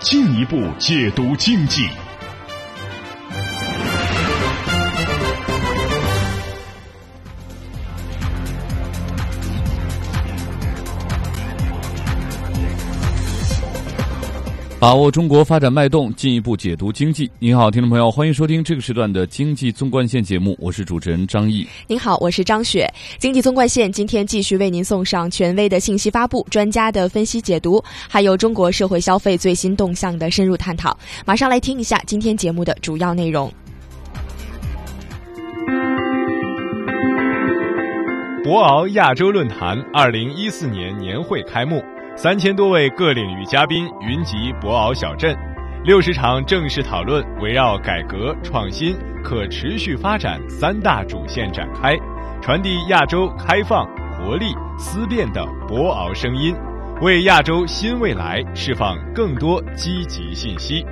进一步解读经济。把握中国发展脉动，进一步解读经济。您好，听众朋友，欢迎收听这个时段的经济纵贯线节目，我是主持人张毅。您好，我是张雪。经济纵贯线今天继续为您送上权威的信息发布、专家的分析解读，还有中国社会消费最新动向的深入探讨。马上来听一下今天节目的主要内容。博鳌亚洲论坛二零一四年年会开幕。三千多位各领域嘉宾云集博鳌小镇，六十场正式讨论围绕改革创新、可持续发展三大主线展开，传递亚洲开放、活力、思辨的博鳌声音，为亚洲新未来释放更多积极信息。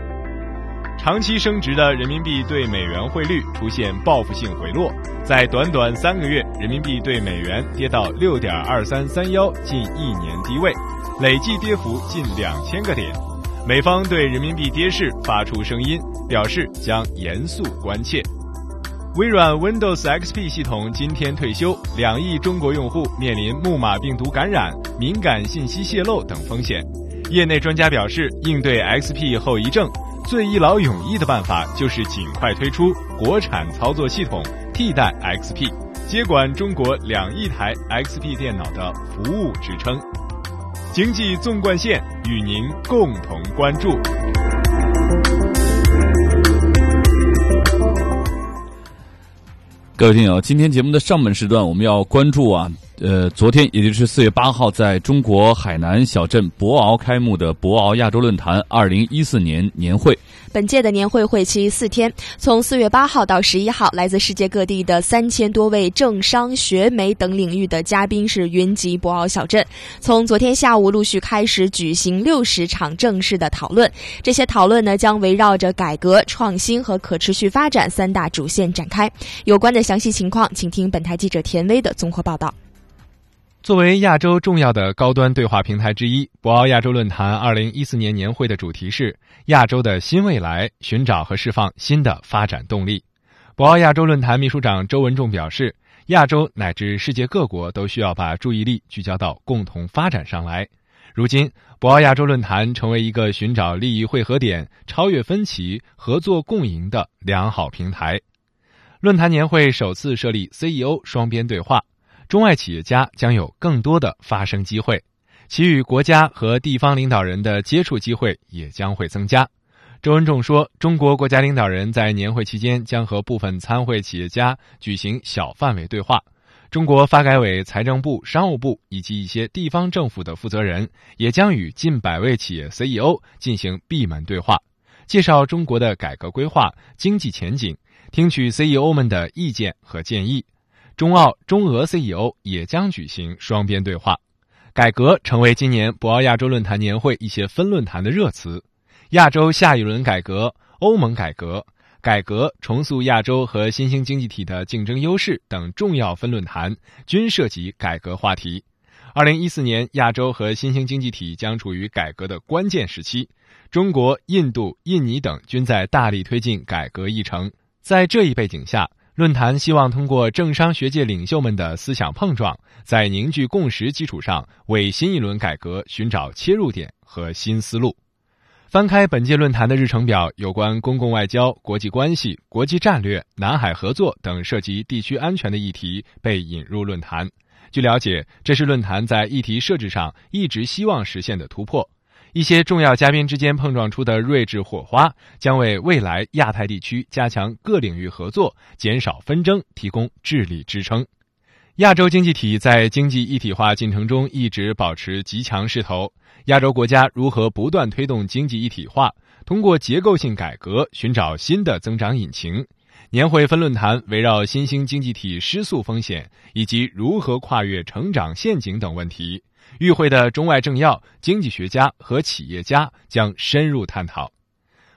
长期升值的人民币对美元汇率出现报复性回落，在短短三个月，人民币对美元跌到六点二三三幺，近一年低位。累计跌幅近两千个点，美方对人民币跌势发出声音，表示将严肃关切。微软 Windows XP 系统今天退休，两亿中国用户面临木马病毒感染、敏感信息泄露等风险。业内专家表示，应对 XP 后遗症，最一劳永逸的办法就是尽快推出国产操作系统替代 XP，接管中国两亿台 XP 电脑的服务支撑。经济纵贯线与您共同关注。各位听友，今天节目的上半时段，我们要关注啊。呃，昨天也就是四月八号，在中国海南小镇博鳌开幕的博鳌亚洲论坛二零一四年年会。本届的年会会期四天，从四月八号到十一号，来自世界各地的三千多位政商学媒等领域的嘉宾是云集博鳌小镇。从昨天下午陆续开始举行六十场正式的讨论，这些讨论呢将围绕着改革创新和可持续发展三大主线展开。有关的详细情况，请听本台记者田威的综合报道。作为亚洲重要的高端对话平台之一，博鳌亚洲论坛二零一四年年会的主题是“亚洲的新未来，寻找和释放新的发展动力”。博鳌亚洲论坛秘书长周文重表示，亚洲乃至世界各国都需要把注意力聚焦到共同发展上来。如今，博鳌亚洲论坛成为一个寻找利益汇合点、超越分歧、合作共赢的良好平台。论坛年会首次设立 CEO 双边对话。中外企业家将有更多的发声机会，其与国家和地方领导人的接触机会也将会增加。周文重说，中国国家领导人在年会期间将和部分参会企业家举行小范围对话，中国发改委、财政部、商务部以及一些地方政府的负责人也将与近百位企业 CEO 进行闭门对话，介绍中国的改革规划、经济前景，听取 CEO 们的意见和建议。中澳、中俄 CEO 也将举行双边对话，改革成为今年博鳌亚洲论坛年会一些分论坛的热词。亚洲下一轮改革、欧盟改革、改革重塑亚洲和新兴经济体的竞争优势等重要分论坛均涉及改革话题。二零一四年，亚洲和新兴经济体将处于改革的关键时期，中国、印度、印尼等均在大力推进改革议程。在这一背景下，论坛希望通过政商学界领袖们的思想碰撞，在凝聚共识基础上，为新一轮改革寻找切入点和新思路。翻开本届论坛的日程表，有关公共外交、国际关系、国际战略、南海合作等涉及地区安全的议题被引入论坛。据了解，这是论坛在议题设置上一直希望实现的突破。一些重要嘉宾之间碰撞出的睿智火花，将为未来亚太地区加强各领域合作、减少纷争提供智力支撑。亚洲经济体在经济一体化进程中一直保持极强势头。亚洲国家如何不断推动经济一体化，通过结构性改革寻找新的增长引擎。年会分论坛围绕新兴经济体失速风险以及如何跨越成长陷阱等问题，与会的中外政要、经济学家和企业家将深入探讨。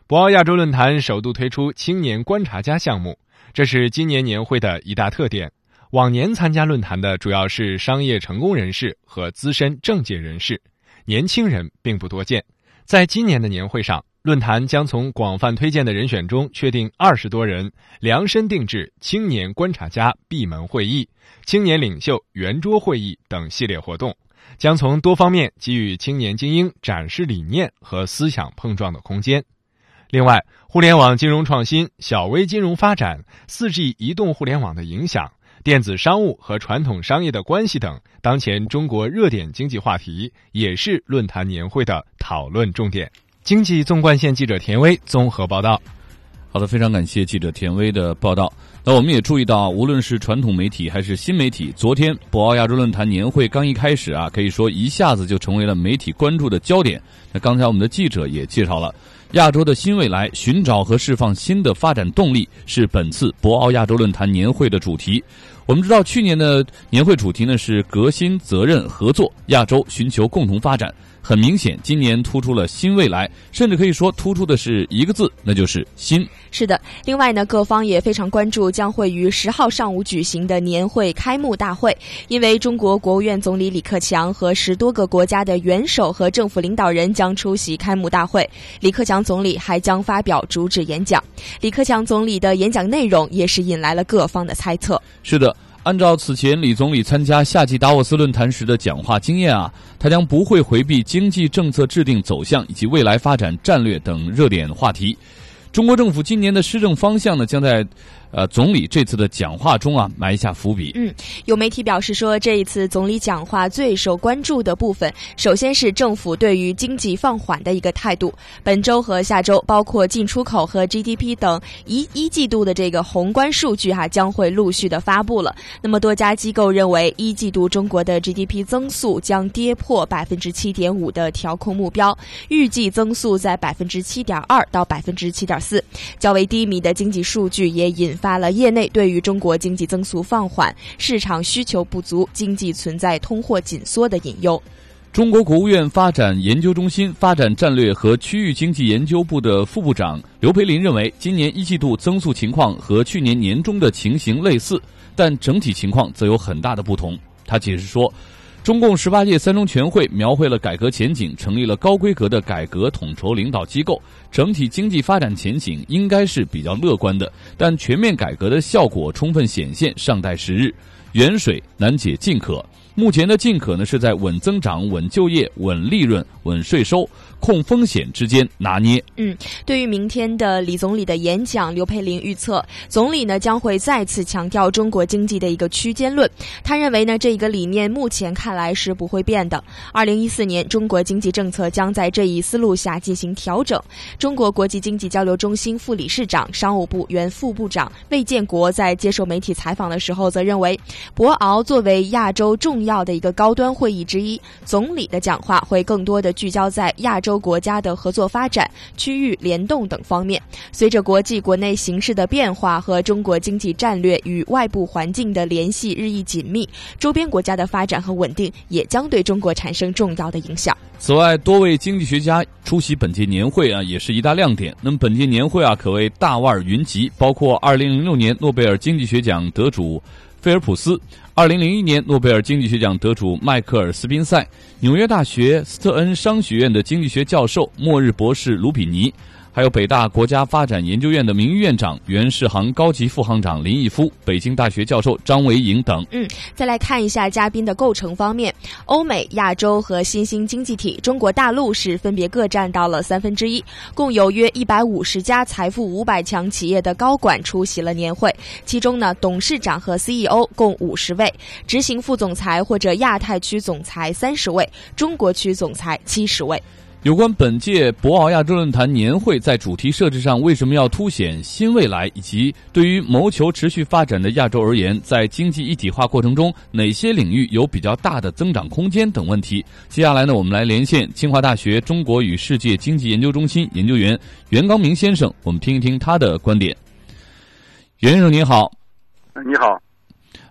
博鳌亚洲论坛首度推出青年观察家项目，这是今年年会的一大特点。往年参加论坛的主要是商业成功人士和资深政界人士，年轻人并不多见。在今年的年会上，论坛将从广泛推荐的人选中确定二十多人，量身定制青年观察家闭门会议、青年领袖圆桌会议等系列活动，将从多方面给予青年精英展示理念和思想碰撞的空间。另外，互联网金融创新、小微金融发展、四 G 移动互联网的影响。电子商务和传统商业的关系等当前中国热点经济话题，也是论坛年会的讨论重点。经济纵贯线记者田威综合报道。好的，非常感谢记者田威的报道。那我们也注意到，无论是传统媒体还是新媒体，昨天博鳌亚洲论坛年会刚一开始啊，可以说一下子就成为了媒体关注的焦点。那刚才我们的记者也介绍了。亚洲的新未来，寻找和释放新的发展动力，是本次博鳌亚洲论坛年会的主题。我们知道，去年的年会主题呢是革新、责任、合作，亚洲寻求共同发展。很明显，今年突出了新未来，甚至可以说突出的是一个字，那就是新。是的，另外呢，各方也非常关注将会于十号上午举行的年会开幕大会，因为中国国务院总理李克强和十多个国家的元首和政府领导人将出席开幕大会，李克强总理还将发表主旨演讲。李克强总理的演讲内容也是引来了各方的猜测。是的。按照此前李总理参加夏季达沃斯论坛时的讲话经验啊，他将不会回避经济政策制定走向以及未来发展战略等热点话题。中国政府今年的施政方向呢，将在。呃，总理这次的讲话中啊，埋下伏笔。嗯，有媒体表示说，这一次总理讲话最受关注的部分，首先是政府对于经济放缓的一个态度。本周和下周，包括进出口和 GDP 等一一季度的这个宏观数据哈，将会陆续的发布了。那么多家机构认为，一季度中国的 GDP 增速将跌破百分之七点五的调控目标，预计增速在百分之七点二到百分之七点四。较为低迷的经济数据也引。发发了业内对于中国经济增速放缓、市场需求不足、经济存在通货紧缩的隐忧。中国国务院发展研究中心发展战略和区域经济研究部的副部长刘培林认为，今年一季度增速情况和去年年中的情形类似，但整体情况则有很大的不同。他解释说。中共十八届三中全会描绘了改革前景，成立了高规格的改革统筹领导机构，整体经济发展前景应该是比较乐观的。但全面改革的效果充分显现尚待时日，远水难解近渴。目前的近渴呢，是在稳增长、稳就业、稳利润、稳税收。控风险之间拿捏。嗯，对于明天的李总理的演讲，刘佩玲预测，总理呢将会再次强调中国经济的一个区间论。他认为呢，这一个理念目前看来是不会变的。二零一四年，中国经济政策将在这一思路下进行调整。中国国际经济交流中心副理事长、商务部原副部长魏建国在接受媒体采访的时候，则认为，博鳌作为亚洲重要要的一个高端会议之一，总理的讲话会更多的聚焦在亚洲。洲国家的合作发展、区域联动等方面，随着国际国内形势的变化和中国经济战略与外部环境的联系日益紧密，周边国家的发展和稳定也将对中国产生重要的影响。此外，多位经济学家出席本届年会啊，也是一大亮点。那么，本届年会啊，可谓大腕云集，包括二零零六年诺贝尔经济学奖得主。菲尔普斯，二零零一年诺贝尔经济学奖得主迈克尔斯宾塞，纽约大学斯特恩商学院的经济学教授末日博士卢比尼。还有北大国家发展研究院的名誉院长、原世行高级副行长林毅夫，北京大学教授张维迎等。嗯，再来看一下嘉宾的构成方面，欧美、亚洲和新兴经济体中国大陆是分别各占到了三分之一，共有约一百五十家财富五百强企业的高管出席了年会，其中呢，董事长和 CEO 共五十位，执行副总裁或者亚太区总裁三十位，中国区总裁七十位。有关本届博鳌亚洲论坛年会在主题设置上为什么要凸显新未来，以及对于谋求持续发展的亚洲而言，在经济一体化过程中哪些领域有比较大的增长空间等问题，接下来呢，我们来连线清华大学中国与世界经济研究中心研究员袁刚明先生，我们听一听他的观点。袁先生您好，你好。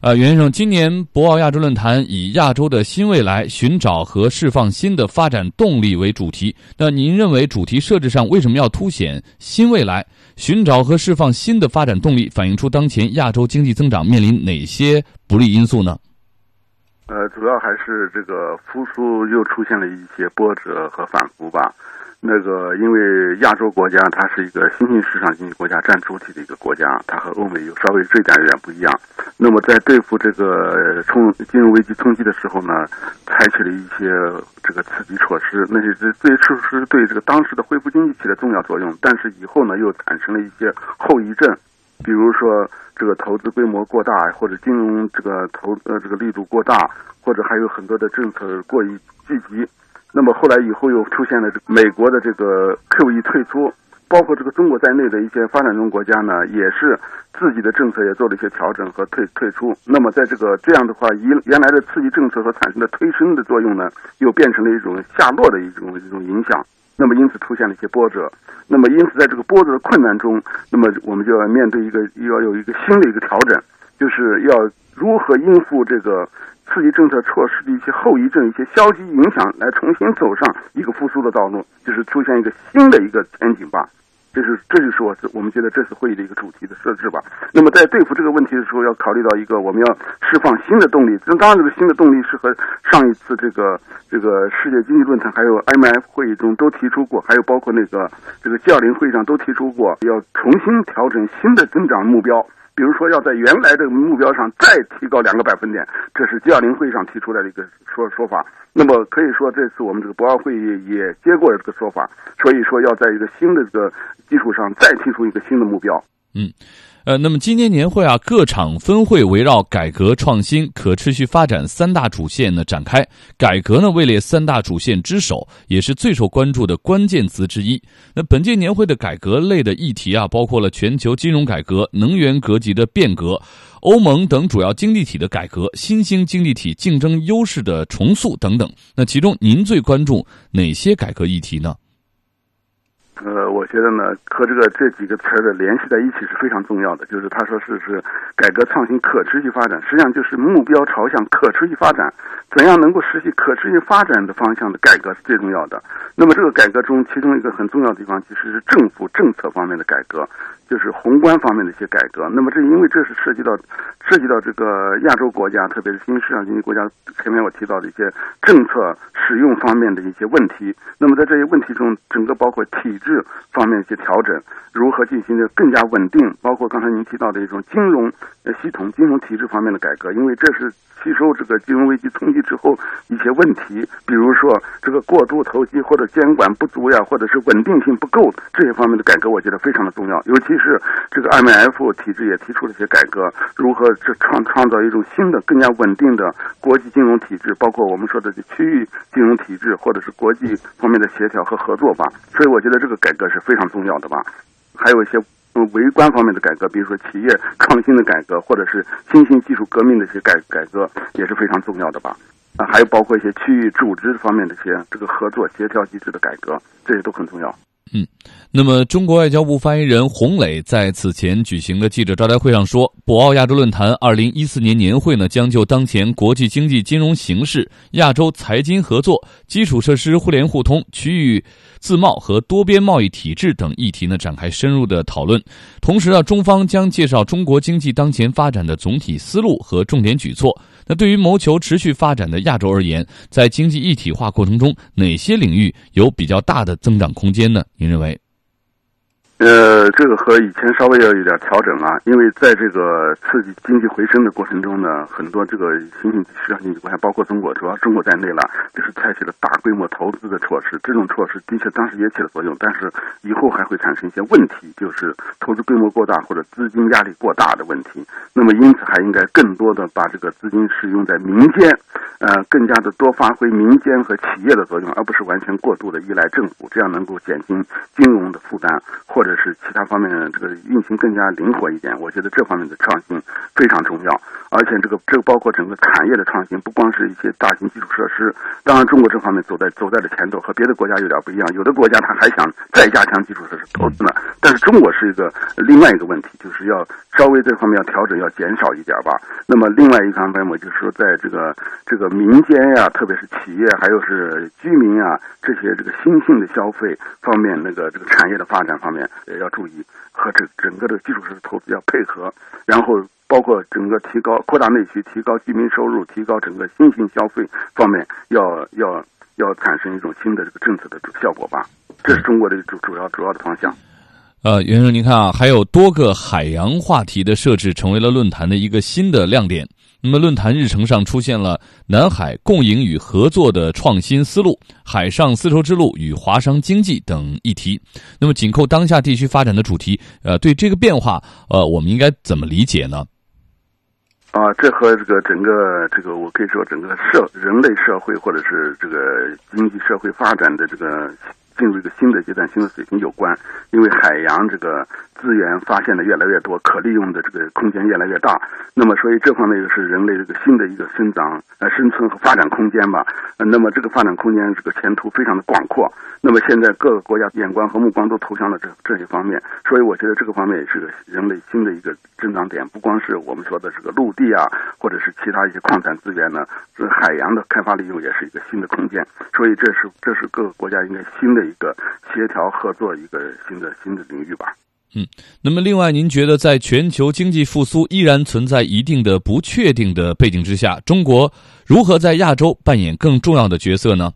呃，袁先生，今年博鳌亚洲论坛以“亚洲的新未来，寻找和释放新的发展动力”为主题。那您认为主题设置上为什么要凸显新未来，寻找和释放新的发展动力？反映出当前亚洲经济增长面临哪些不利因素呢？呃，主要还是这个复苏又出现了一些波折和反复吧。那个，因为亚洲国家它是一个新兴市场经济国家，占主体的一个国家，它和欧美有稍微这点有点不一样。那么在对付这个冲金融危机冲击的时候呢，采取了一些这个刺激措施，那些这这些措施对这个当时的恢复经济起了重要作用。但是以后呢，又产生了一些后遗症，比如说这个投资规模过大，或者金融这个投呃这个力度过大，或者还有很多的政策过于积极。那么后来以后又出现了这美国的这个 QE 退出，包括这个中国在内的一些发展中国家呢，也是自己的政策也做了一些调整和退退出。那么在这个这样的话，以原来的刺激政策所产生的推升的作用呢，又变成了一种下落的一种一种影响。那么因此出现了一些波折。那么因此在这个波折的困难中，那么我们就要面对一个又要有一个新的一个调整，就是要如何应付这个。刺激政策措施的一些后遗症、一些消极影响，来重新走上一个复苏的道路，就是出现一个新的一个前景吧。这是，这就是我我们觉得这次会议的一个主题的设置吧。那么在对付这个问题的时候，要考虑到一个，我们要释放新的动力。这当然，这个新的动力是和上一次这个这个世界经济论坛还有 IMF 会议中都提出过，还有包括那个这个 G20 会议上都提出过，要重新调整新的增长目标。比如说，要在原来的目标上再提高两个百分点，这是 G20 会议上提出来的一个说说法。那么可以说，这次我们这个博鳌会议也接过了这个说法，所以说要在一个新的这个基础上再提出一个新的目标。嗯。呃，那么今年年会啊，各场分会围绕改革创新、可持续发展三大主线呢展开。改革呢位列三大主线之首，也是最受关注的关键词之一。那本届年会的改革类的议题啊，包括了全球金融改革、能源格局的变革、欧盟等主要经济体的改革、新兴经济体竞争优势的重塑等等。那其中您最关注哪些改革议题呢？呃，我觉得呢，和这个这几个词儿的联系在一起是非常重要的。就是他说是是改革创新、可持续发展，实际上就是目标朝向可持续发展，怎样能够实现可持续发展的方向的改革是最重要的。那么这个改革中，其中一个很重要的地方其实是政府政策方面的改革。就是宏观方面的一些改革，那么这因为这是涉及到涉及到这个亚洲国家，特别是新兴市场经济国家，前面我提到的一些政策使用方面的一些问题。那么在这些问题中，整个包括体制方面一些调整，如何进行的更加稳定，包括刚才您提到的一种金融系统、金融体制方面的改革，因为这是吸收这个金融危机冲击之后一些问题，比如说这个过度投机或者监管不足呀，或者是稳定性不够这些方面的改革，我觉得非常的重要，尤其。是这个 IMF 体制也提出了一些改革，如何这创创造一种新的、更加稳定的国际金融体制，包括我们说的区域金融体制，或者是国际方面的协调和合作吧。所以我觉得这个改革是非常重要的吧。还有一些嗯微观方面的改革，比如说企业创新的改革，或者是新兴技术革命的一些改改革，也是非常重要的吧。啊，还有包括一些区域组织方面的一些这个合作协调机制的改革，这些都很重要。嗯，那么中国外交部发言人洪磊在此前举行的记者招待会上说，博鳌亚洲论坛二零一四年年会呢，将就当前国际经济金融形势、亚洲财经合作、基础设施互联互通、区域自贸和多边贸易体制等议题呢展开深入的讨论。同时呢，中方将介绍中国经济当前发展的总体思路和重点举措。那对于谋求持续发展的亚洲而言，在经济一体化过程中，哪些领域有比较大的增长空间呢？您认为？呃，这个和以前稍微要有点调整了，因为在这个刺激经济回升的过程中呢，很多这个新兴市场经济国家，包括中国，主要中国在内了，就是采取了大规模投资的措施。这种措施的确当时也起了作用，但是以后还会产生一些问题，就是投资规模过大或者资金压力过大的问题。那么因此还应该更多的把这个资金使用在民间，呃，更加的多发挥民间和企业的作用，而不是完全过度的依赖政府，这样能够减轻金融的负担或。或者是其他方面的这个运行更加灵活一点，我觉得这方面的创新非常重要。而且这个这个包括整个产业的创新，不光是一些大型基础设施。当然，中国这方面走在走在了前头，和别的国家有点不一样。有的国家他还想再加强基础设施投资呢，但是中国是一个另外一个问题，就是要稍微这方面要调整，要减少一点吧。那么另外一方面，我就是说，在这个这个民间呀，特别是企业还有是居民啊这些这个新兴的消费方面，那个这个产业的发展方面。也要注意和整整个的基础设施投资要配合，然后包括整个提高扩大内需、提高居民收入、提高整个新型消费方面，要要要产生一种新的这个政策的效果吧。这是中国的主主要主要的方向。呃，袁生，您看啊，还有多个海洋话题的设置，成为了论坛的一个新的亮点。那么，论坛日程上出现了南海共赢与合作的创新思路、海上丝绸之路与华商经济等议题。那么，紧扣当下地区发展的主题，呃，对这个变化，呃，我们应该怎么理解呢？啊，这和这个整个这个，我可以说整个社人类社会或者是这个经济社会发展的这个。进入一个新的阶段、新的水平有关，因为海洋这个资源发现的越来越多，可利用的这个空间越来越大，那么所以这方面又是人类这个新的一个生长、呃生存和发展空间吧。那么这个发展空间这个前途非常的广阔。那么现在各个国家眼光和目光都投向了这这些方面，所以我觉得这个方面也是个人类新的一个增长点。不光是我们说的这个陆地啊，或者是其他一些矿产资源呢，这海洋的开发利用也是一个新的空间。所以这是这是各个国家应该新的。一个协调合作，一个新的新的领域吧。嗯，那么另外，您觉得在全球经济复苏依然存在一定的不确定的背景之下，中国如何在亚洲扮演更重要的角色呢？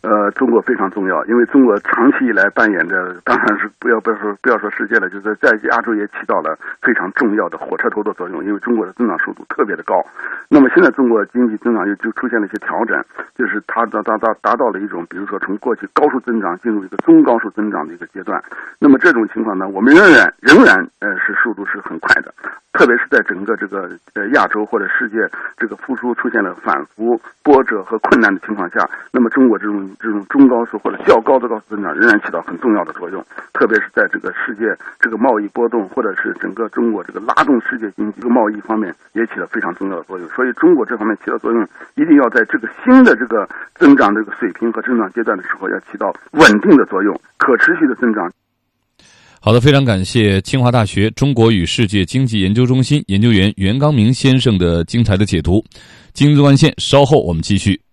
呃，中国非常重要，因为中国长期以来扮演着，当然是不要不要说不要说世界了，就是在亚洲也起到了非常重要的火车头的作用。因为中国的增长速度特别的高，那么现在中国经济增长又就出现了一些调整，就是它达达达达到了一种，比如说从过去高速增长进入一个中高速增长的一个阶段。那么这种情况呢，我们仍然仍然呃是速度是很快的，特别是在整个这个呃亚洲或者世界这个复苏出现了反复波折和困难的情况下，那么中国这种。这种中高速或者较高的高速增长仍然起到很重要的作用，特别是在这个世界这个贸易波动，或者是整个中国这个拉动世界经济、贸易方面也起了非常重要的作用。所以，中国这方面起到作用，一定要在这个新的这个增长这个水平和增长阶段的时候，要起到稳定的作用，可持续的增长。好的，非常感谢清华大学中国与世界经济研究中心研究员袁刚明先生的精彩的解读。经济关线，稍后我们继续。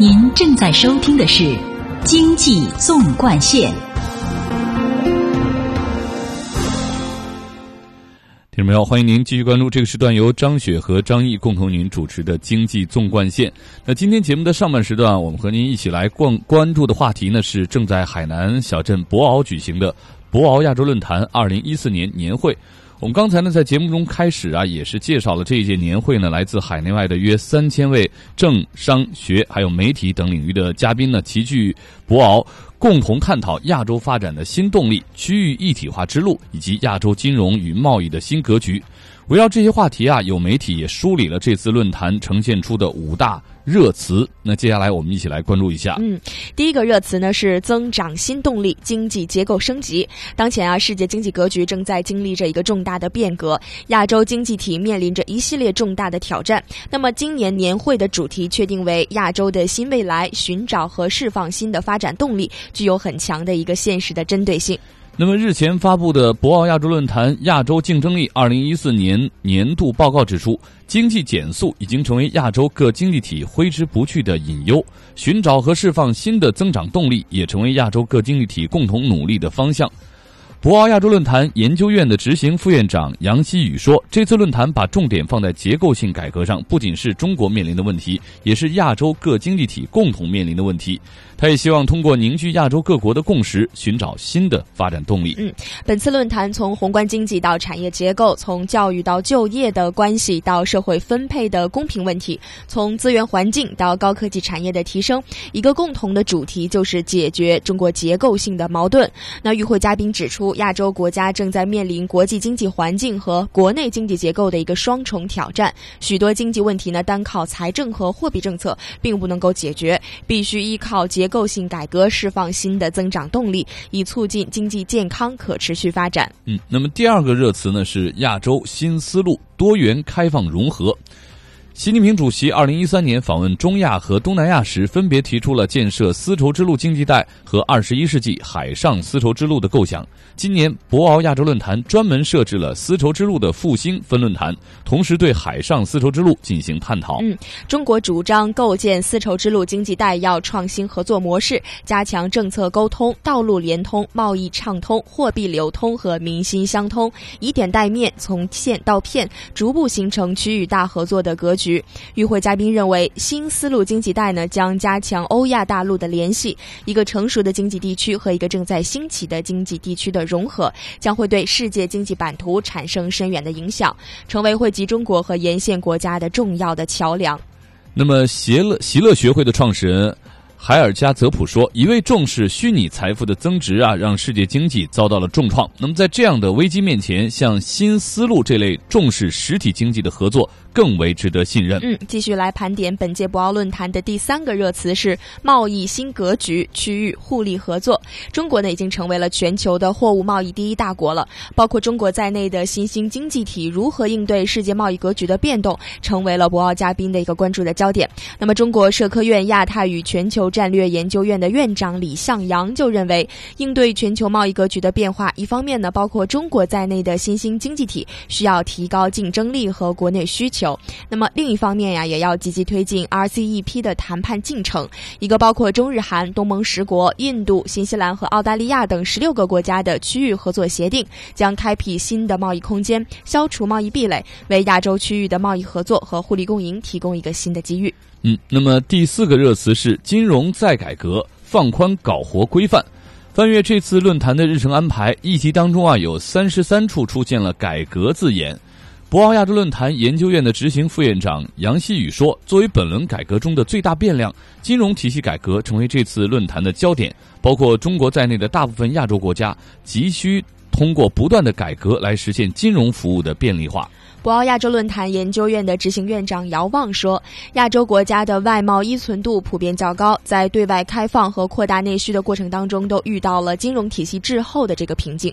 您正在收听的是《经济纵贯线》。听众朋友，欢迎您继续关注这个时段由张雪和张毅共同您主持的《经济纵贯线》。那今天节目的上半时段，我们和您一起来关关注的话题呢是正在海南小镇博鳌举行的博鳌亚洲论坛二零一四年年会。我们刚才呢，在节目中开始啊，也是介绍了这一届年会呢，来自海内外的约三千位政商学还有媒体等领域的嘉宾呢，齐聚博鳌，共同探讨亚洲发展的新动力、区域一体化之路以及亚洲金融与贸易的新格局。围绕这些话题啊，有媒体也梳理了这次论坛呈现出的五大。热词，那接下来我们一起来关注一下。嗯，第一个热词呢是增长新动力，经济结构升级。当前啊，世界经济格局正在经历着一个重大的变革，亚洲经济体面临着一系列重大的挑战。那么，今年年会的主题确定为亚洲的新未来，寻找和释放新的发展动力，具有很强的一个现实的针对性。那么日前发布的博鳌亚洲论坛亚洲竞争力二零一四年年度报告指出，经济减速已经成为亚洲各经济体挥之不去的隐忧，寻找和释放新的增长动力也成为亚洲各经济体共同努力的方向。博鳌亚洲论坛研究院的执行副院长杨希宇说：“这次论坛把重点放在结构性改革上，不仅是中国面临的问题，也是亚洲各经济体共同面临的问题。他也希望通过凝聚亚洲各国的共识，寻找新的发展动力。”嗯，本次论坛从宏观经济到产业结构，从教育到就业的关系到社会分配的公平问题，从资源环境到高科技产业的提升，一个共同的主题就是解决中国结构性的矛盾。那与会嘉宾指出。亚洲国家正在面临国际经济环境和国内经济结构的一个双重挑战，许多经济问题呢，单靠财政和货币政策并不能够解决，必须依靠结构性改革释放新的增长动力，以促进经济健康可持续发展。嗯，那么第二个热词呢是亚洲新思路，多元开放融合。习近平主席二零一三年访问中亚和东南亚时，分别提出了建设丝绸之路经济带和二十一世纪海上丝绸之路的构想。今年博鳌亚洲论坛专门设置了丝绸之路的复兴分论坛，同时对海上丝绸之路进行探讨。嗯，中国主张构建丝绸之路经济带，要创新合作模式，加强政策沟通、道路连通、贸易畅通、货币流通和民心相通，以点带面，从线到片，逐步形成区域大合作的格局。与会嘉宾认为，新丝路经济带呢将加强欧亚大陆的联系，一个成熟的经济地区和一个正在兴起的经济地区的融合，将会对世界经济版图产生深远的影响，成为惠及中国和沿线国家的重要的桥梁。那么，协乐席乐学会的创始人。海尔加泽普说：“一味重视虚拟财富的增值啊，让世界经济遭到了重创。那么，在这样的危机面前，像新思路这类重视实体经济的合作更为值得信任。”嗯，继续来盘点本届博鳌论坛的第三个热词是贸易新格局、区域互利合作。中国呢，已经成为了全球的货物贸易第一大国了。包括中国在内的新兴经济体如何应对世界贸易格局的变动，成为了博鳌嘉宾的一个关注的焦点。那么，中国社科院亚太与全球战略研究院的院长李向阳就认为，应对全球贸易格局的变化，一方面呢，包括中国在内的新兴经济体需要提高竞争力和国内需求；那么另一方面呀，也要积极推进 RCEP 的谈判进程。一个包括中日韩、东盟十国、印度、新西兰和澳大利亚等十六个国家的区域合作协定，将开辟新的贸易空间，消除贸易壁垒，为亚洲区域的贸易合作和互利共赢提供一个新的机遇。嗯，那么第四个热词是金融再改革，放宽搞活规范。翻阅这次论坛的日程安排，议题当中啊有三十三处出现了“改革”字眼。博鳌亚洲论坛研究院的执行副院长杨希宇说：“作为本轮改革中的最大变量，金融体系改革成为这次论坛的焦点。包括中国在内的大部分亚洲国家急需通过不断的改革来实现金融服务的便利化。”博鳌亚洲论坛研究院的执行院长姚望说：“亚洲国家的外贸依存度普遍较高，在对外开放和扩大内需的过程当中，都遇到了金融体系滞后的这个瓶颈。”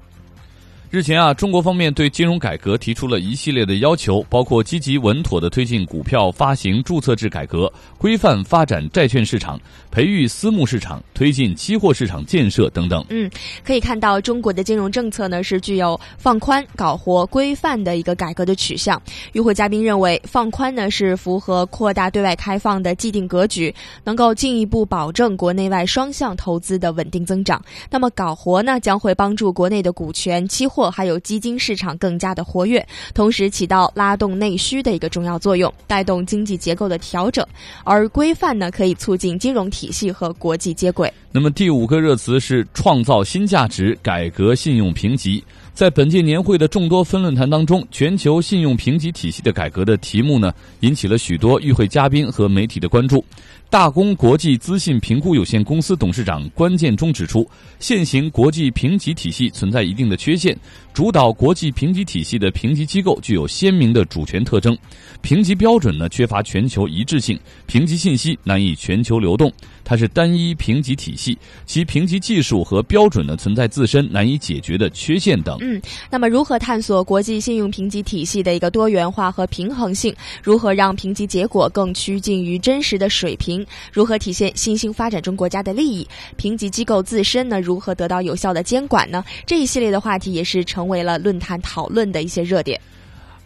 日前啊，中国方面对金融改革提出了一系列的要求，包括积极稳妥的推进股票发行注册制改革，规范发展债券市场，培育私募市场，推进期货市场建设等等。嗯，可以看到中国的金融政策呢是具有放宽、搞活、规范的一个改革的取向。与会嘉宾认为，放宽呢是符合扩大对外开放的既定格局，能够进一步保证国内外双向投资的稳定增长。那么搞活呢，将会帮助国内的股权期货。或还有基金市场更加的活跃，同时起到拉动内需的一个重要作用，带动经济结构的调整。而规范呢，可以促进金融体系和国际接轨。那么第五个热词是创造新价值，改革信用评级。在本届年会的众多分论坛当中，全球信用评级体系的改革的题目呢，引起了许多与会嘉宾和媒体的关注。大公国际资信评估有限公司董事长关建中指出，现行国际评级体系存在一定的缺陷，主导国际评级体系的评级机构具有鲜明的主权特征，评级标准呢缺乏全球一致性，评级信息难以全球流动，它是单一评级体系，其评级技术和标准呢存在自身难以解决的缺陷等。嗯，那么如何探索国际信用评级体系的一个多元化和平衡性？如何让评级结果更趋近于真实的水平？如何体现新兴发展中国家的利益？评级机构自身呢？如何得到有效的监管呢？这一系列的话题也是成为了论坛讨论的一些热点。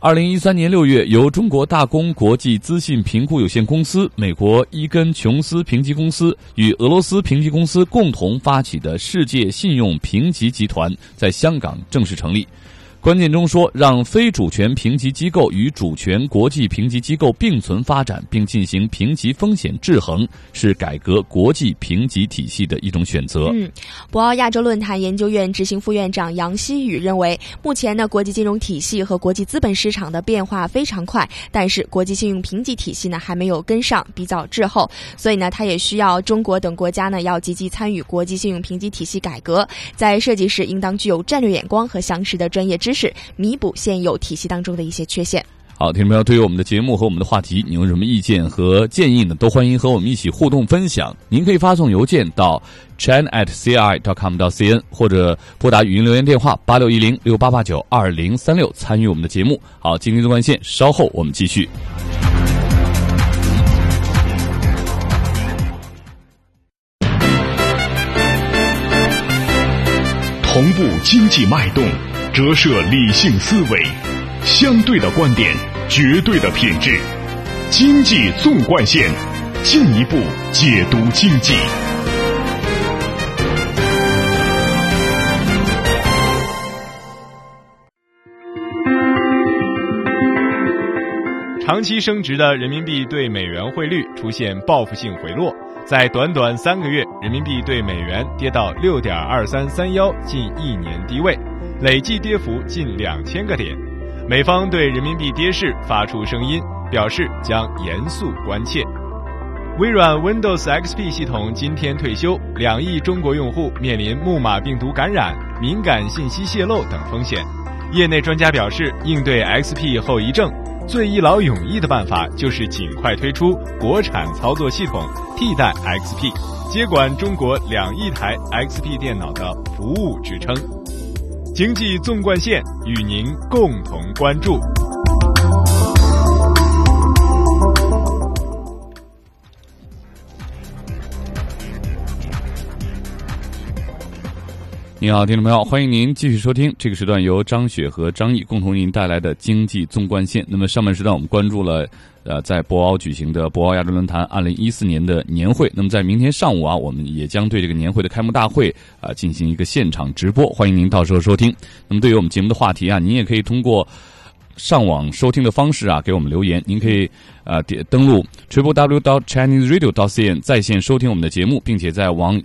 二零一三年六月，由中国大公国际资信评估有限公司、美国伊根琼斯评级公司与俄罗斯评级公司共同发起的世界信用评级集团在香港正式成立。关键中说，让非主权评级机构与主权国际评级机构并存发展，并进行评级风险制衡，是改革国际评级体系的一种选择。嗯，博鳌亚洲论坛研究院执行副院长杨希宇认为，目前呢，国际金融体系和国际资本市场的变化非常快，但是国际信用评级体系呢还没有跟上，比较滞后，所以呢，他也需要中国等国家呢要积极参与国际信用评级体系改革，在设计时应当具有战略眼光和详实的专业知。知识弥补现有体系当中的一些缺陷。好，听众朋友，对于我们的节目和我们的话题，你有什么意见和建议呢？都欢迎和我们一起互动分享。您可以发送邮件到 chan at ci dot com 到 cn，或者拨打语音留言电话八六一零六八八九二零三六参与我们的节目。好，今天的关线，稍后我们继续。同步经济脉动。折射理性思维，相对的观点，绝对的品质。经济纵贯线，进一步解读经济。长期升值的人民币对美元汇率出现报复性回落，在短短三个月，人民币对美元跌到六点二三三幺，近一年低位。累计跌幅近两千个点，美方对人民币跌势发出声音，表示将严肃关切。微软 Windows XP 系统今天退休，两亿中国用户面临木马病毒感染、敏感信息泄露等风险。业内专家表示，应对 XP 后遗症，最一劳永逸的办法就是尽快推出国产操作系统替代 XP，接管中国两亿台 XP 电脑的服务支撑。经济纵贯线与您共同关注。你好，听众朋友，欢迎您继续收听这个时段由张雪和张毅共同为您带来的经济纵贯线。那么上半时段我们关注了。呃，在博鳌举行的博鳌亚洲论坛二零一四年的年会，那么在明天上午啊，我们也将对这个年会的开幕大会啊进行一个现场直播，欢迎您到时候收听。那么对于我们节目的话题啊，您也可以通过上网收听的方式啊给我们留言。您可以啊点登录 triple w dot chinese radio dot cn 在线收听我们的节目，并且在网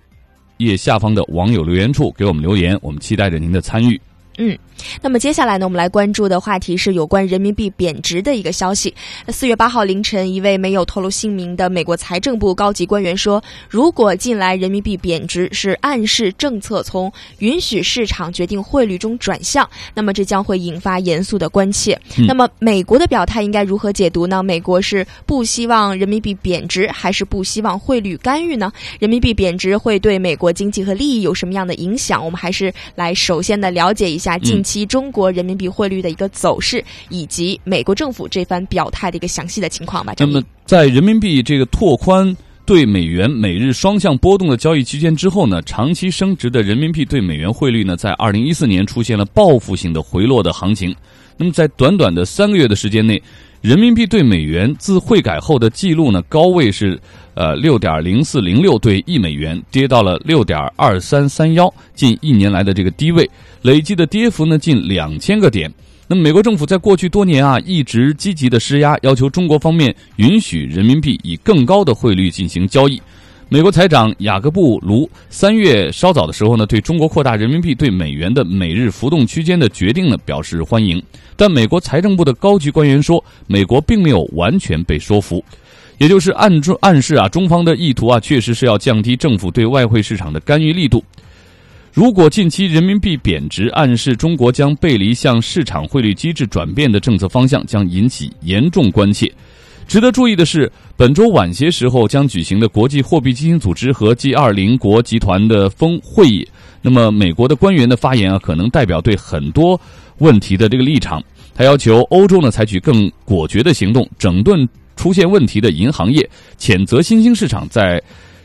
页下方的网友留言处给我们留言，我们期待着您的参与。嗯，那么接下来呢，我们来关注的话题是有关人民币贬值的一个消息。四月八号凌晨，一位没有透露姓名的美国财政部高级官员说，如果近来人民币贬值是暗示政策从允许市场决定汇率中转向，那么这将会引发严肃的关切。那么美国的表态应该如何解读呢？美国是不希望人民币贬值，还是不希望汇率干预呢？人民币贬值会对美国经济和利益有什么样的影响？我们还是来首先的了解一下。下近期中国人民币汇率的一个走势，以及美国政府这番表态的一个详细的情况吧。那么，在人民币这个拓宽对美元每日双向波动的交易区间之后呢，长期升值的人民币对美元汇率呢，在二零一四年出现了报复性的回落的行情。那么，在短短的三个月的时间内，人民币对美元自汇改后的记录呢，高位是。呃，六点零四零六对一美元跌到了六点二三三幺，近一年来的这个低位，累计的跌幅呢近两千个点。那么，美国政府在过去多年啊，一直积极的施压，要求中国方面允许人民币以更高的汇率进行交易。美国财长雅各布卢三月稍早的时候呢，对中国扩大人民币对美元的每日浮动区间的决定呢表示欢迎，但美国财政部的高级官员说，美国并没有完全被说服。也就是暗中暗示啊，中方的意图啊，确实是要降低政府对外汇市场的干预力度。如果近期人民币贬值，暗示中国将背离向市场汇率机制转变的政策方向，将引起严重关切。值得注意的是，本周晚些时候将举行的国际货币基金组织和 G 二零国集团的峰会议，那么美国的官员的发言啊，可能代表对很多问题的这个立场。他要求欧洲呢采取更果决的行动，整顿。出现问题的银行业谴责新兴市场在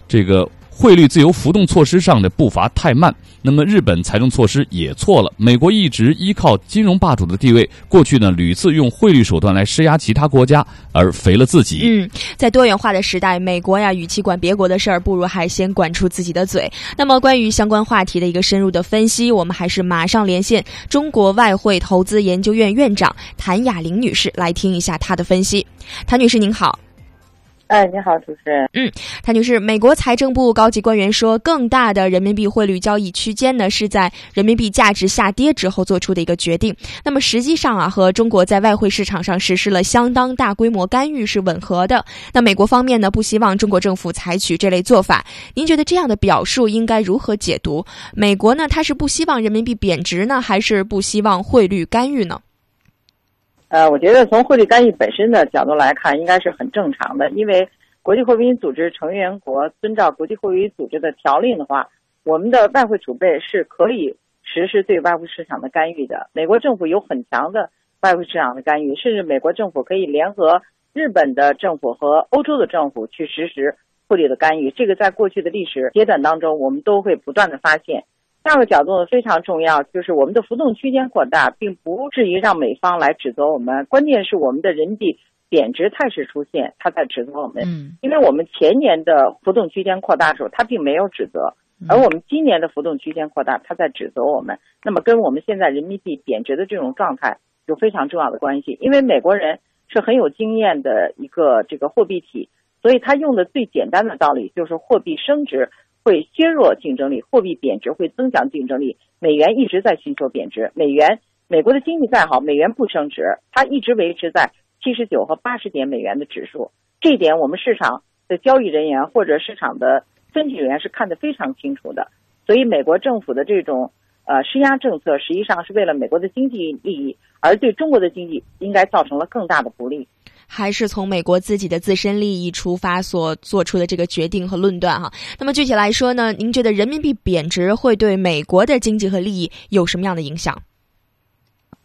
这个汇率自由浮动措施上的步伐太慢。那么日本财政措施也错了。美国一直依靠金融霸主的地位，过去呢屡次用汇率手段来施压其他国家，而肥了自己。嗯，在多元化的时代，美国呀，与其管别国的事儿，不如还先管住自己的嘴。那么，关于相关话题的一个深入的分析，我们还是马上连线中国外汇投资研究院院长谭雅玲女士来听一下她的分析。谭女士您好。哎，你好，主持人。嗯，谭女士，美国财政部高级官员说，更大的人民币汇率交易区间呢，是在人民币价值下跌之后做出的一个决定。那么实际上啊，和中国在外汇市场上实施了相当大规模干预是吻合的。那美国方面呢，不希望中国政府采取这类做法。您觉得这样的表述应该如何解读？美国呢，它是不希望人民币贬值呢，还是不希望汇率干预呢？呃，我觉得从汇率干预本身的角度来看，应该是很正常的。因为国际货币组织成员国遵照国际货币组织的条令的话，我们的外汇储备是可以实施对外汇市场的干预的。美国政府有很强的外汇市场的干预，甚至美国政府可以联合日本的政府和欧洲的政府去实施汇率的干预。这个在过去的历史阶段当中，我们都会不断的发现。第二个角度非常重要，就是我们的浮动区间扩大，并不至于让美方来指责我们。关键是我们的人民币贬值态势出现，他在指责我们。嗯，因为我们前年的浮动区间扩大的时候，他并没有指责，而我们今年的浮动区间扩大，他在指责我们。那么跟我们现在人民币贬值的这种状态有非常重要的关系。因为美国人是很有经验的一个这个货币体，所以他用的最简单的道理就是货币升值。会削弱竞争力，货币贬值会增强竞争力。美元一直在寻求贬值，美元美国的经济再好，美元不升值，它一直维持在七十九和八十点美元的指数。这一点我们市场的交易人员或者市场的分析人员是看得非常清楚的。所以，美国政府的这种呃施压政策，实际上是为了美国的经济利益，而对中国的经济应该造成了更大的不利。还是从美国自己的自身利益出发所做出的这个决定和论断哈。那么具体来说呢，您觉得人民币贬值会对美国的经济和利益有什么样的影响？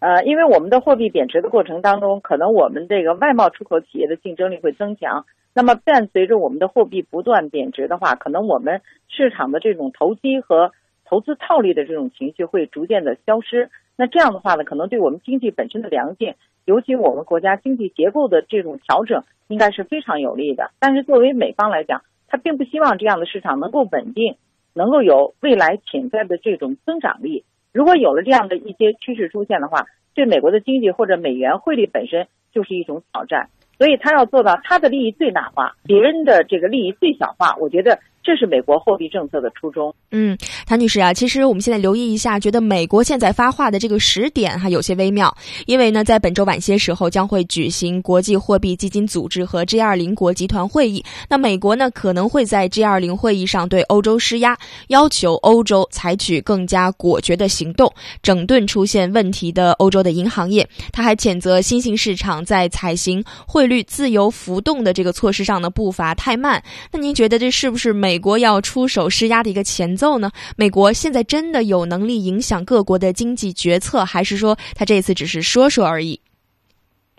呃，因为我们的货币贬值的过程当中，可能我们这个外贸出口企业的竞争力会增强。那么伴随着我们的货币不断贬值的话，可能我们市场的这种投机和投资套利的这种情绪会逐渐的消失。那这样的话呢，可能对我们经济本身的良性。尤其我们国家经济结构的这种调整，应该是非常有利的。但是作为美方来讲，他并不希望这样的市场能够稳定，能够有未来潜在的这种增长力。如果有了这样的一些趋势出现的话，对美国的经济或者美元汇率本身就是一种挑战。所以他要做到他的利益最大化，别人的这个利益最小化。我觉得。这是美国货币政策的初衷。嗯，谭女士啊，其实我们现在留意一下，觉得美国现在发话的这个时点还有些微妙，因为呢，在本周晚些时候将会举行国际货币基金组织和 G 二零国集团会议。那美国呢，可能会在 G 二零会议上对欧洲施压，要求欧洲采取更加果决的行动，整顿出现问题的欧洲的银行业。他还谴责新兴市场在采行汇率自由浮动的这个措施上的步伐太慢。那您觉得这是不是美？美国要出手施压的一个前奏呢？美国现在真的有能力影响各国的经济决策，还是说他这次只是说说而已？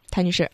谭女士，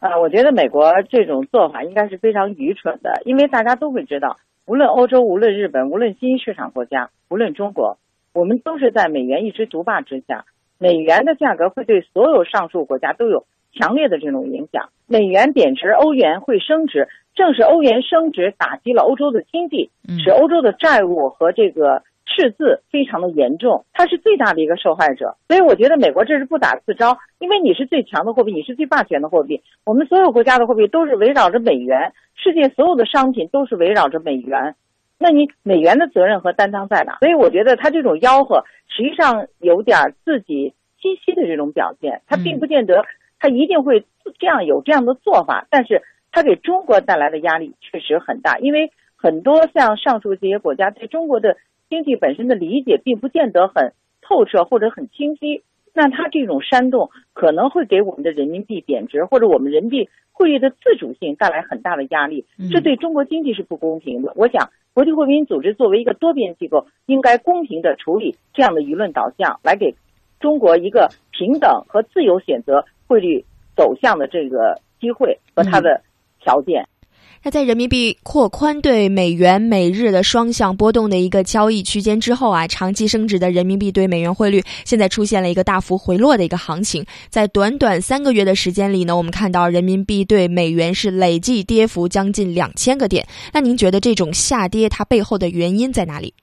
呃，我觉得美国这种做法应该是非常愚蠢的，因为大家都会知道，无论欧洲，无论日本，无论新兴市场国家，无论中国，我们都是在美元一枝独霸之下，美元的价格会对所有上述国家都有强烈的这种影响。美元贬值，欧元会升值。正是欧元升值打击了欧洲的经济，使欧洲的债务和这个赤字非常的严重，它是最大的一个受害者。所以我觉得美国这是不打自招，因为你是最强的货币，你是最霸权的货币，我们所有国家的货币都是围绕着美元，世界所有的商品都是围绕着美元，那你美元的责任和担当在哪？所以我觉得他这种吆喝实际上有点自己心虚的这种表现，他并不见得他一定会这样有这样的做法，但是。他给中国带来的压力确实很大，因为很多像上述这些国家对中国的经济本身的理解并不见得很透彻或者很清晰。那他这种煽动可能会给我们的人民币贬值或者我们人民币汇率的自主性带来很大的压力，这对中国经济是不公平的。我想，国际货币组织作为一个多边机构，应该公平的处理这样的舆论导向，来给中国一个平等和自由选择汇率走向的这个机会和它的。条件。那在人民币扩宽对美元每日的双向波动的一个交易区间之后啊，长期升值的人民币对美元汇率现在出现了一个大幅回落的一个行情。在短短三个月的时间里呢，我们看到人民币对美元是累计跌幅将近两千个点。那您觉得这种下跌它背后的原因在哪里？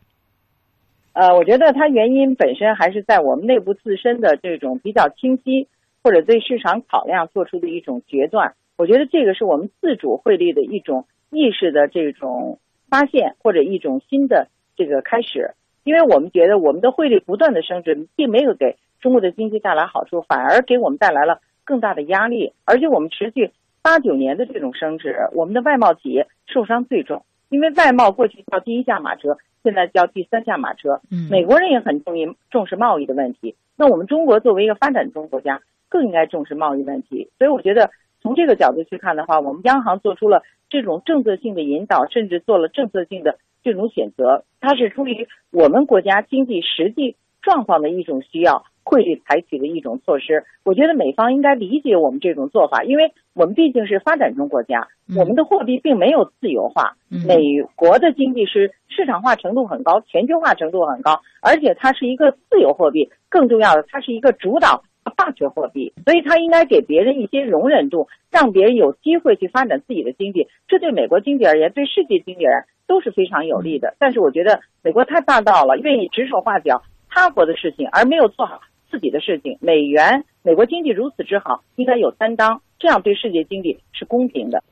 呃，我觉得它原因本身还是在我们内部自身的这种比较清晰，或者对市场考量做出的一种决断。我觉得这个是我们自主汇率的一种意识的这种发现，或者一种新的这个开始。因为我们觉得我们的汇率不断的升值，并没有给中国的经济带来好处，反而给我们带来了更大的压力。而且我们持续八九年的这种升值，我们的外贸企业受伤最重，因为外贸过去叫第一驾马车，现在叫第三驾马车。嗯，美国人也很重意重视贸易的问题，那我们中国作为一个发展中国家，更应该重视贸易问题。所以我觉得。从这个角度去看的话，我们央行做出了这种政策性的引导，甚至做了政策性的这种选择，它是出于我们国家经济实际状况的一种需要，汇率采取的一种措施。我觉得美方应该理解我们这种做法，因为我们毕竟是发展中国家，我们的货币并没有自由化。美国的经济是市场化程度很高，全球化程度很高，而且它是一个自由货币，更重要的，它是一个主导。霸权货币，所以它应该给别人一些容忍度，让别人有机会去发展自己的经济。这对美国经济而言，对世界经济而言都是非常有利的。但是我觉得美国太霸道了，愿意指手画脚他国的事情，而没有做好自己的事情。美元，美国经济如此之好，应该有担当，这样对世界经济是公平的。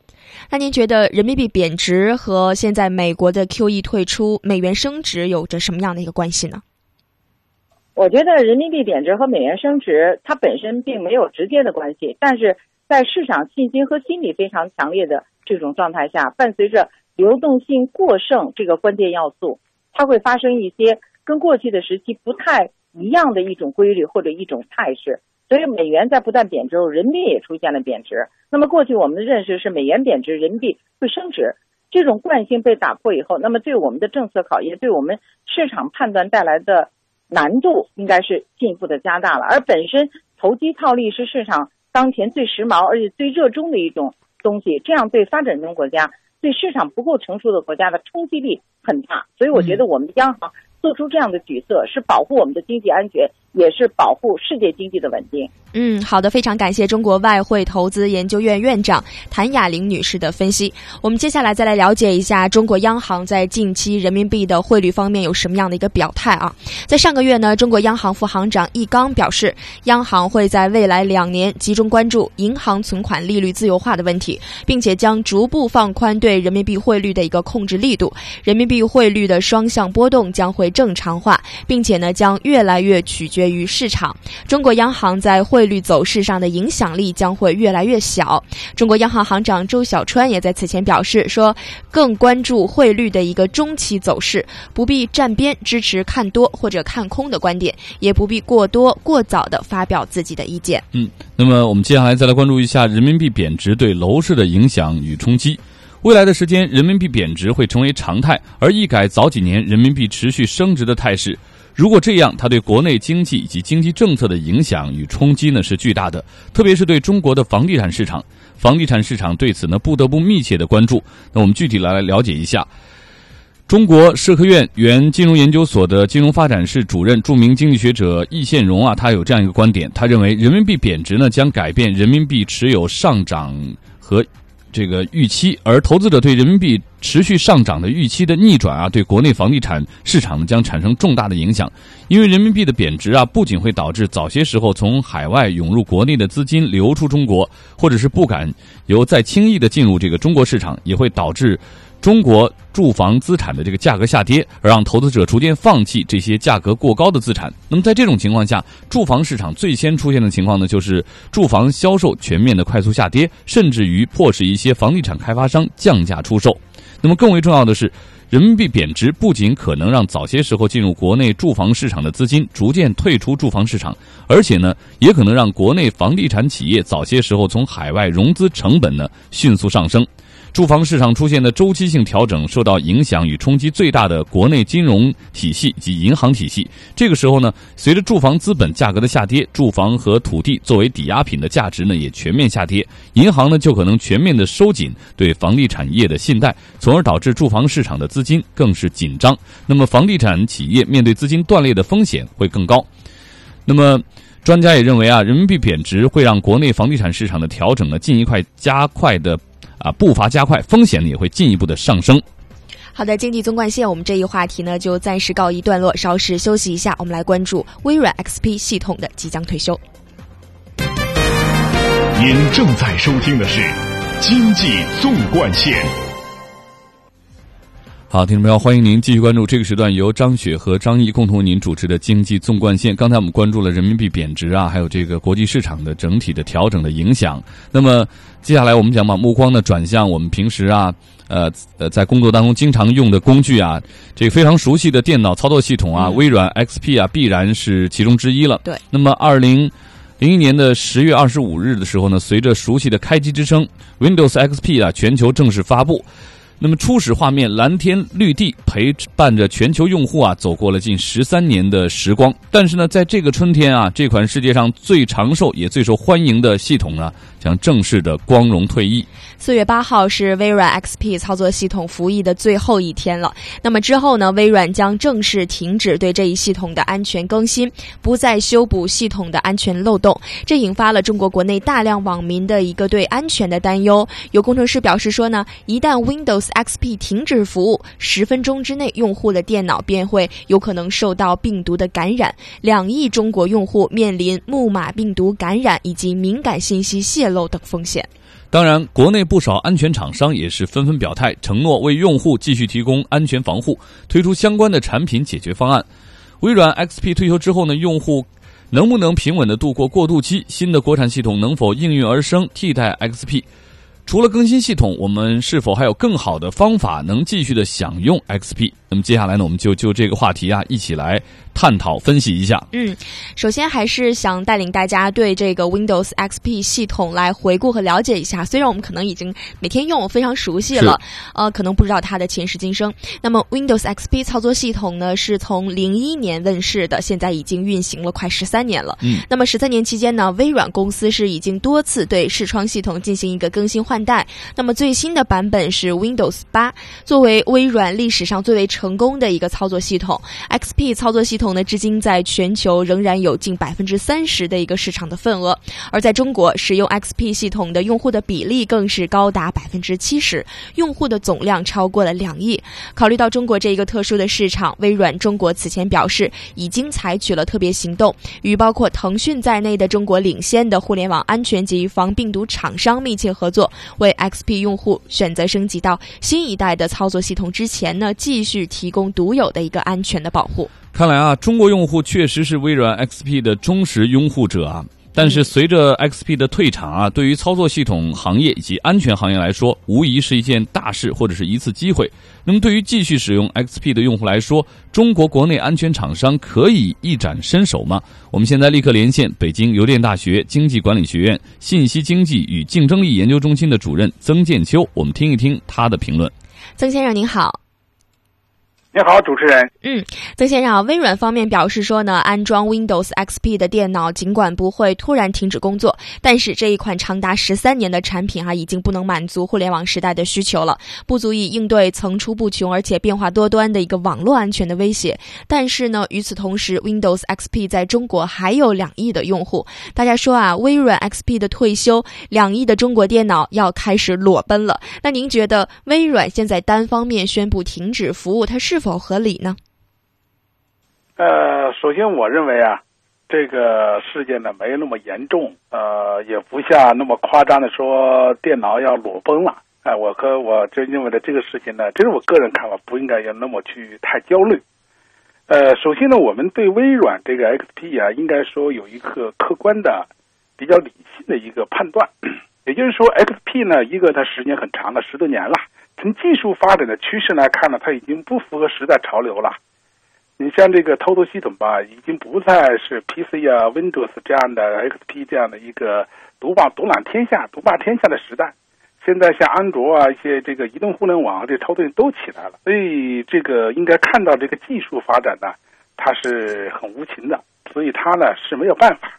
那您觉得人民币贬值和现在美国的 QE 退出、美元升值有着什么样的一个关系呢？我觉得人民币贬值和美元升值，它本身并没有直接的关系，但是在市场信心和心理非常强烈的这种状态下，伴随着流动性过剩这个关键要素，它会发生一些跟过去的时期不太一样的一种规律或者一种态势。所以美元在不断贬值后，人民币也出现了贬值。那么过去我们的认识是美元贬值，人民币会升值，这种惯性被打破以后，那么对我们的政策考验，对我们市场判断带来的。难度应该是进一步的加大了，而本身投机套利是市场当前最时髦而且最热衷的一种东西，这样对发展中国家、对市场不够成熟的国家的冲击力很大，所以我觉得我们央行做出这样的举措是保护我们的经济安全。也是保护世界经济的稳定。嗯，好的，非常感谢中国外汇投资研究院院长谭雅玲女士的分析。我们接下来再来了解一下中国央行在近期人民币的汇率方面有什么样的一个表态啊？在上个月呢，中国央行副行长易纲表示，央行会在未来两年集中关注银行存款利率自由化的问题，并且将逐步放宽对人民币汇率的一个控制力度，人民币汇率的双向波动将会正常化，并且呢，将越来越取决。决于市场，中国央行在汇率走势上的影响力将会越来越小。中国央行行长周小川也在此前表示说，更关注汇率的一个中期走势，不必站边支持看多或者看空的观点，也不必过多过早的发表自己的意见。嗯，那么我们接下来再来关注一下人民币贬值对楼市的影响与冲击。未来的时间，人民币贬值会成为常态，而一改早几年人民币持续升值的态势。如果这样，它对国内经济以及经济政策的影响与冲击呢是巨大的，特别是对中国的房地产市场。房地产市场对此呢不得不密切的关注。那我们具体来了解一下，中国社科院原金融研究所的金融发展室主任、著名经济学者易宪荣啊，他有这样一个观点，他认为人民币贬值呢将改变人民币持有上涨和。这个预期，而投资者对人民币持续上涨的预期的逆转啊，对国内房地产市场呢将产生重大的影响。因为人民币的贬值啊，不仅会导致早些时候从海外涌入国内的资金流出中国，或者是不敢由再轻易的进入这个中国市场，也会导致。中国住房资产的这个价格下跌，而让投资者逐渐放弃这些价格过高的资产。那么在这种情况下，住房市场最先出现的情况呢，就是住房销售全面的快速下跌，甚至于迫使一些房地产开发商降价出售。那么更为重要的是，人民币贬值不仅可能让早些时候进入国内住房市场的资金逐渐退出住房市场，而且呢，也可能让国内房地产企业早些时候从海外融资成本呢迅速上升。住房市场出现的周期性调整受到影响与冲击最大的国内金融体系及银行体系。这个时候呢，随着住房资本价格的下跌，住房和土地作为抵押品的价值呢也全面下跌，银行呢就可能全面的收紧对房地产业的信贷，从而导致住房市场的资金更是紧张。那么房地产企业面对资金断裂的风险会更高。那么。专家也认为啊，人民币贬值会让国内房地产市场的调整呢进一块加快的啊步伐加快，风险呢也会进一步的上升。好的，经济纵贯线，我们这一话题呢就暂时告一段落，稍事休息一下，我们来关注微软 XP 系统的即将退休。您正在收听的是经济纵贯线。好，听众朋友，欢迎您继续关注这个时段由张雪和张毅共同为您主持的经济纵贯线。刚才我们关注了人民币贬值啊，还有这个国际市场的整体的调整的影响。那么接下来我们想把目光呢转向我们平时啊，呃呃，在工作当中经常用的工具啊，这个非常熟悉的电脑操作系统啊，微软 XP 啊，必然是其中之一了。对。那么二零零一年的十月二十五日的时候呢，随着熟悉的开机之声，Windows XP 啊，全球正式发布。那么初始画面蓝天绿地陪伴着全球用户啊走过了近十三年的时光，但是呢，在这个春天啊，这款世界上最长寿也最受欢迎的系统呢，将正式的光荣退役。四月八号是微软 XP 操作系统服役的最后一天了。那么之后呢，微软将正式停止对这一系统的安全更新，不再修补系统的安全漏洞。这引发了中国国内大量网民的一个对安全的担忧。有工程师表示说呢，一旦 Windows XP 停止服务，十分钟之内用户的电脑便会有可能受到病毒的感染，两亿中国用户面临木马病毒感染以及敏感信息泄露等风险。当然，国内不少安全厂商也是纷纷表态，承诺为用户继续提供安全防护，推出相关的产品解决方案。微软 XP 退休之后呢，用户能不能平稳的度过过渡期？新的国产系统能否应运而生，替代 XP？除了更新系统，我们是否还有更好的方法能继续的享用 XP？那么接下来呢，我们就就这个话题啊，一起来探讨分析一下。嗯，首先还是想带领大家对这个 Windows XP 系统来回顾和了解一下。虽然我们可能已经每天用，非常熟悉了，呃，可能不知道它的前世今生。那么 Windows XP 操作系统呢，是从零一年问世的，现在已经运行了快十三年了。嗯，那么十三年期间呢，微软公司是已经多次对视窗系统进行一个更新换代。那么最新的版本是 Windows 八，作为微软历史上最为成成功的一个操作系统，XP 操作系统呢，至今在全球仍然有近百分之三十的一个市场的份额，而在中国，使用 XP 系统的用户的比例更是高达百分之七十，用户的总量超过了两亿。考虑到中国这一个特殊的市场，微软中国此前表示，已经采取了特别行动，与包括腾讯在内的中国领先的互联网安全及防病毒厂商密切合作，为 XP 用户选择升级到新一代的操作系统之前呢，继续提供。独有的一个安全的保护。看来啊，中国用户确实是微软 XP 的忠实拥护者啊。但是随着 XP 的退场啊，对于操作系统行业以及安全行业来说，无疑是一件大事或者是一次机会。那么对于继续使用 XP 的用户来说，中国国内安全厂商可以一展身手吗？我们现在立刻连线北京邮电大学经济管理学院信息经济与竞争力研究中心的主任曾建秋，我们听一听他的评论。曾先生您好。你好，主持人。嗯，曾先生啊，微软方面表示说呢，安装 Windows XP 的电脑尽管不会突然停止工作，但是这一款长达十三年的产品啊，已经不能满足互联网时代的需求了，不足以应对层出不穷而且变化多端的一个网络安全的威胁。但是呢，与此同时，Windows XP 在中国还有两亿的用户。大家说啊，微软 XP 的退休，两亿的中国电脑要开始裸奔了。那您觉得微软现在单方面宣布停止服务，它是？是否合理呢？呃，首先我认为啊，这个事件呢没那么严重，呃，也不像那么夸张的说电脑要裸奔了。哎，我和我就认为的这个事情呢，这是我个人看法，不应该要那么去太焦虑。呃，首先呢，我们对微软这个 XP 啊，应该说有一个客观的、比较理性的一个判断。也就是说，XP 呢，一个它时间很长了，十多年了。从技术发展的趋势来看呢，它已经不符合时代潮流了。你像这个操作系统吧，已经不再是 PC 啊、Windows 这样的 XP 这样的一个独霸独揽天下、独霸天下的时代。现在像安卓啊，一些这个移动互联网啊这操作都起来了，所以这个应该看到这个技术发展呢，它是很无情的，所以它呢是没有办法。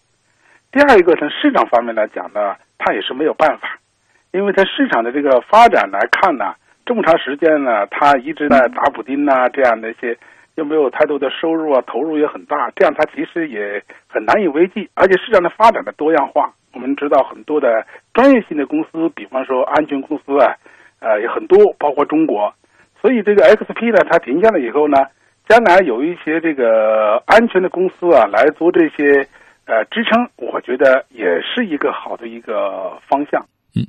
第二一个从市场方面来讲呢，它也是没有办法，因为在市场的这个发展来看呢，这么长时间呢，他一直在打补丁呐，这样的一些又没有太多的收入啊，投入也很大，这样他其实也很难以为继，而且市场的发展的多样化。我们知道很多的专业性的公司，比方说安全公司啊，呃，也很多，包括中国。所以这个 XP 呢，它停下来以后呢，将来有一些这个安全的公司啊，来做这些呃支撑，我觉得也是一个好的一个方向。嗯。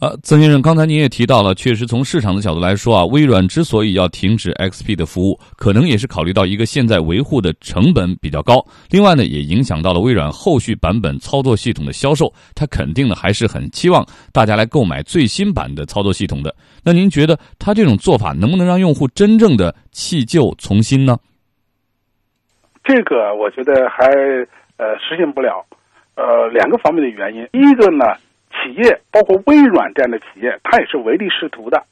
呃，曾先生，刚才您也提到了，确实从市场的角度来说啊，微软之所以要停止 XP 的服务，可能也是考虑到一个现在维护的成本比较高，另外呢，也影响到了微软后续版本操作系统的销售。他肯定呢还是很期望大家来购买最新版的操作系统的。那您觉得他这种做法能不能让用户真正的弃旧从新呢？这个我觉得还呃实现不了，呃两个方面的原因，第一个呢。企业包括微软这样的企业，它也是唯利是图的。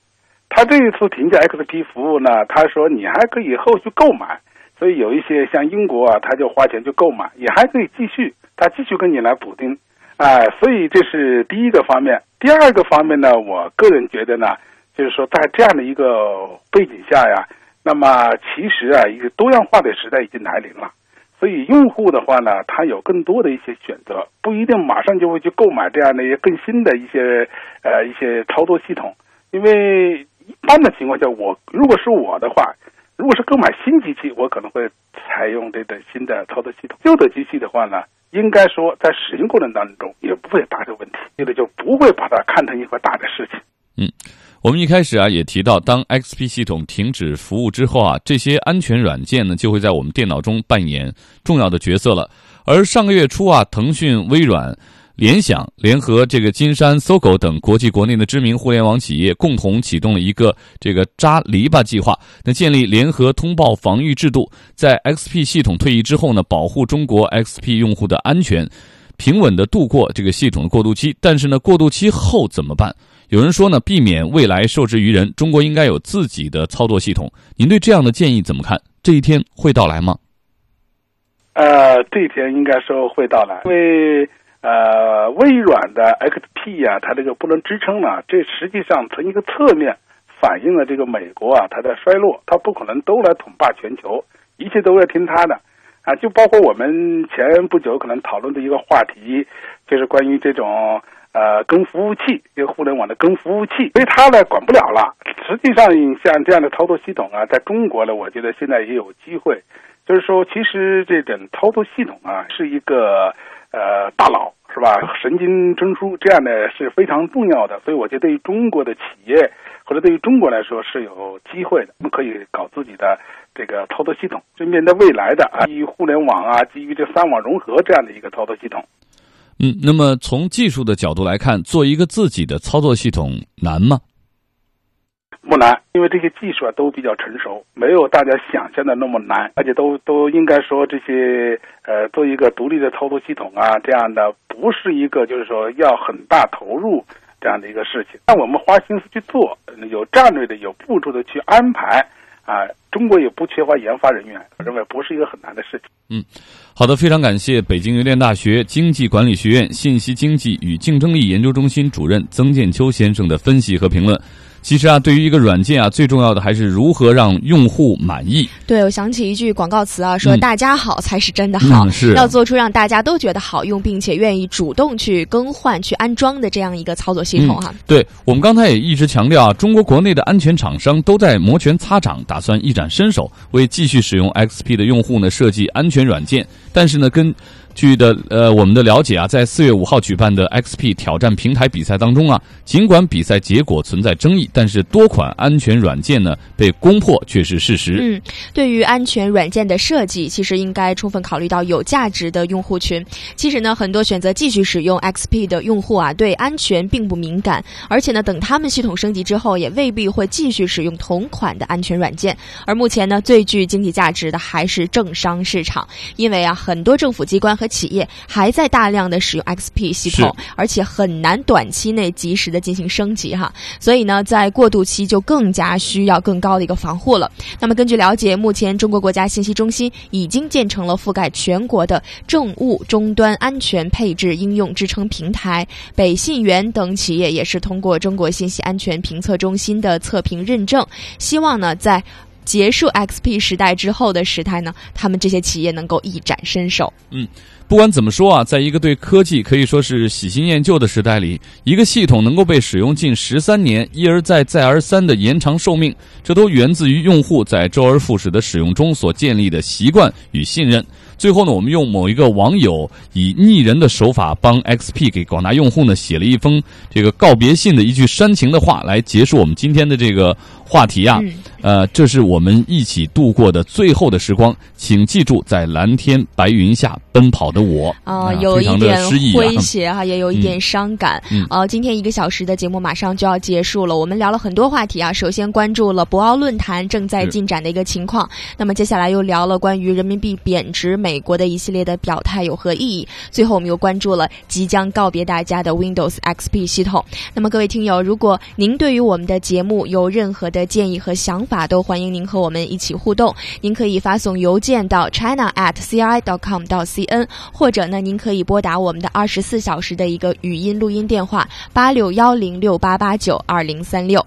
他这一次停价 XP 服务呢，他说你还可以后续购买，所以有一些像英国啊，他就花钱去购买，也还可以继续，他继续跟你来补丁，哎，所以这是第一个方面。第二个方面呢，我个人觉得呢，就是说在这样的一个背景下呀，那么其实啊，一个多样化的时代已经来临了。所以用户的话呢，他有更多的一些选择，不一定马上就会去购买这样的一些更新的一些呃一些操作系统。因为一般的情况下，我如果是我的话，如果是购买新机器，我可能会采用这个新的操作系统。旧的机器的话呢，应该说在使用过程当中也不会有大的问题，这个就不会把它看成一块大的事情。嗯。我们一开始啊也提到，当 XP 系统停止服务之后啊，这些安全软件呢就会在我们电脑中扮演重要的角色了。而上个月初啊，腾讯、微软、联想联合这个金山、搜狗等国际国内的知名互联网企业，共同启动了一个这个扎篱笆计划，那建立联合通报防御制度，在 XP 系统退役之后呢，保护中国 XP 用户的安全，平稳的度过这个系统的过渡期。但是呢，过渡期后怎么办？有人说呢，避免未来受制于人，中国应该有自己的操作系统。您对这样的建议怎么看？这一天会到来吗？呃，这一天应该说会到来，因为呃，微软的 XP 呀，它这个不能支撑了，这实际上从一个侧面反映了这个美国啊，它在衰落，它不可能都来统霸全球，一切都要听它的啊。就包括我们前不久可能讨论的一个话题，就是关于这种。呃，跟服务器，一个互联网的跟服务器，所以它呢管不了了。实际上，像这样的操作系统啊，在中国呢，我觉得现在也有机会。就是说，其实这种操作系统啊，是一个呃大佬，是吧？神经中枢这样的是非常重要的。所以，我觉得对于中国的企业或者对于中国来说是有机会的，我们可以搞自己的这个操作系统，就面对未来的啊，基于互联网啊，基于这三网融合这样的一个操作系统。嗯，那么从技术的角度来看，做一个自己的操作系统难吗？不难，因为这些技术啊都比较成熟，没有大家想象的那么难，而且都都应该说这些呃做一个独立的操作系统啊，这样的不是一个就是说要很大投入这样的一个事情。那我们花心思去做，有战略的、有步骤的去安排啊。中国也不缺乏研发人员，我认为不是一个很难的事情。嗯，好的，非常感谢北京邮电大学经济管理学院信息经济与竞争力研究中心主任曾建秋先生的分析和评论。其实啊，对于一个软件啊，最重要的还是如何让用户满意。对，我想起一句广告词啊，说“大家好才是真的好”，是要做出让大家都觉得好用，并且愿意主动去更换、去安装的这样一个操作系统哈。对我们刚才也一直强调啊，中国国内的安全厂商都在摩拳擦掌，打算一展身手，为继续使用 XP 的用户呢设计安全软件。但是呢，跟据的呃，我们的了解啊，在四月五号举办的 XP 挑战平台比赛当中啊，尽管比赛结果存在争议，但是多款安全软件呢被攻破却是事实。嗯，对于安全软件的设计，其实应该充分考虑到有价值的用户群。其实呢，很多选择继续使用 XP 的用户啊，对安全并不敏感，而且呢，等他们系统升级之后，也未必会继续使用同款的安全软件。而目前呢，最具经济价值的还是政商市场，因为啊，很多政府机关。和企业还在大量的使用 XP 系统，而且很难短期内及时的进行升级哈。所以呢，在过渡期就更加需要更高的一个防护了。那么根据了解，目前中国国家信息中心已经建成了覆盖全国的政务终端安全配置应用支撑平台。北信源等企业也是通过中国信息安全评测中心的测评认证，希望呢在。结束 XP 时代之后的时代呢，他们这些企业能够一展身手。嗯，不管怎么说啊，在一个对科技可以说是喜新厌旧的时代里，一个系统能够被使用近十三年，一而再再而三的延长寿命，这都源自于用户在周而复始的使用中所建立的习惯与信任。最后呢，我们用某一个网友以拟人的手法帮 XP 给广大用户呢写了一封这个告别信的一句煽情的话，来结束我们今天的这个话题啊。呃，这是我们一起度过的最后的时光，请记住，在蓝天白云下奔跑的我啊，有一点诙谐哈，也有一点伤感。呃，今天一个小时的节目马上就要结束了，我们聊了很多话题啊。首先关注了博鳌论坛正在进展的一个情况，那么接下来又聊了关于人民币贬值，美美国的一系列的表态有何意义？最后我们又关注了即将告别大家的 Windows XP 系统。那么各位听友，如果您对于我们的节目有任何的建议和想法，法都欢迎您和我们一起互动。您可以发送邮件到 china at ci dot com 到 cn，或者呢，您可以拨打我们的二十四小时的一个语音录音电话八六幺零六八八九二零三六。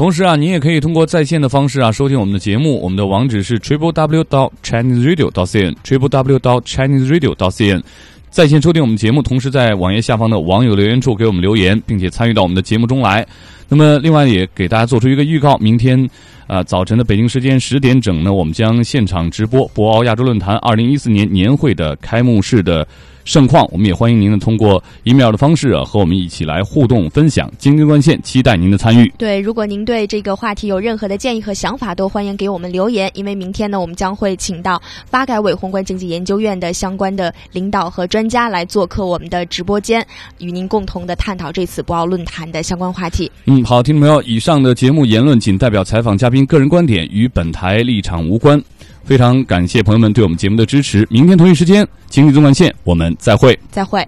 同时啊，您也可以通过在线的方式啊收听我们的节目。我们的网址是 triple w dot chinese radio dot cn triple w dot chinese radio dot cn。在线收听我们节目，同时在网页下方的网友留言处给我们留言，并且参与到我们的节目中来。那么，另外也给大家做出一个预告，明天，啊早晨的北京时间十点整呢，我们将现场直播博鳌亚洲论坛二零一四年年会的开幕式的。盛况，我们也欢迎您呢通过 email 的方式啊和我们一起来互动分享。京津关线期待您的参与。对，如果您对这个话题有任何的建议和想法，都欢迎给我们留言。因为明天呢，我们将会请到发改委宏观经济研究院的相关的领导和专家来做客我们的直播间，与您共同的探讨这次博鳌论坛的相关话题。嗯，好，听众朋友，以上的节目言论仅代表采访嘉宾个人观点，与本台立场无关。非常感谢朋友们对我们节目的支持。明天同一时间，经济纵贯线，我们再会。再会。